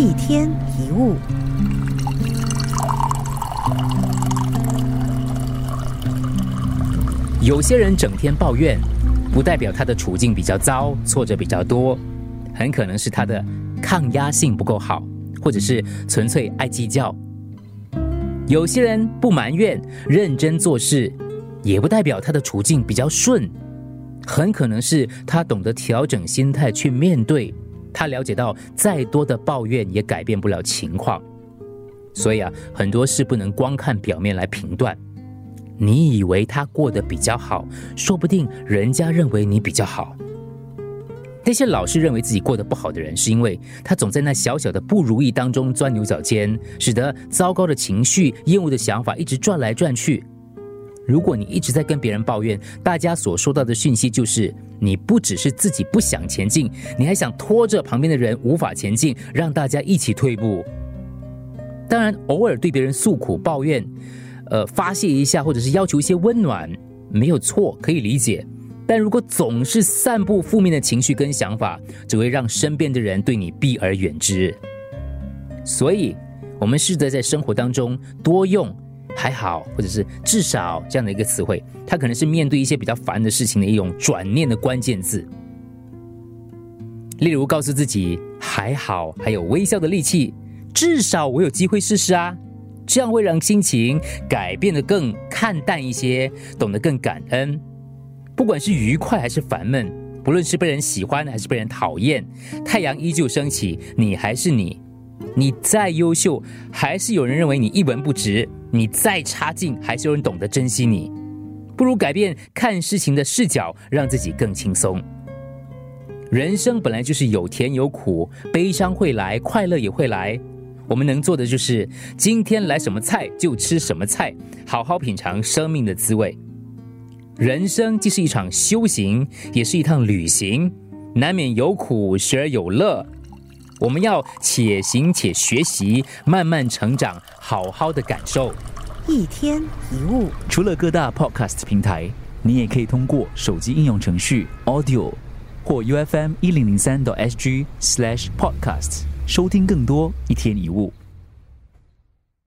一天一物。有些人整天抱怨，不代表他的处境比较糟，挫折比较多，很可能是他的抗压性不够好，或者是纯粹爱计较。有些人不埋怨，认真做事，也不代表他的处境比较顺，很可能是他懂得调整心态去面对。他了解到，再多的抱怨也改变不了情况，所以啊，很多事不能光看表面来评断。你以为他过得比较好，说不定人家认为你比较好。那些老是认为自己过得不好的人，是因为他总在那小小的不如意当中钻牛角尖，使得糟糕的情绪、厌恶的想法一直转来转去。如果你一直在跟别人抱怨，大家所收到的讯息就是，你不只是自己不想前进，你还想拖着旁边的人无法前进，让大家一起退步。当然，偶尔对别人诉苦抱怨。呃，发泄一下，或者是要求一些温暖，没有错，可以理解。但如果总是散布负面的情绪跟想法，只会让身边的人对你避而远之。所以，我们试着在生活当中多用“还好”或者是“至少”这样的一个词汇，它可能是面对一些比较烦的事情的一种转念的关键字。例如，告诉自己“还好”，还有微笑的力气，至少我有机会试试啊。这样会让心情改变的更看淡一些，懂得更感恩。不管是愉快还是烦闷，不论是被人喜欢还是被人讨厌，太阳依旧升起，你还是你。你再优秀，还是有人认为你一文不值；你再差劲，还是有人懂得珍惜你。不如改变看事情的视角，让自己更轻松。人生本来就是有甜有苦，悲伤会来，快乐也会来。我们能做的就是今天来什么菜就吃什么菜，好好品尝生命的滋味。人生既是一场修行，也是一趟旅行，难免有苦，时而有乐。我们要且行且学习，慢慢成长，好好的感受。一天一物，除了各大 Podcast 平台，你也可以通过手机应用程序 Audio 或 U F M 一零零三 SG Slash Podcast。收听更多一天一物。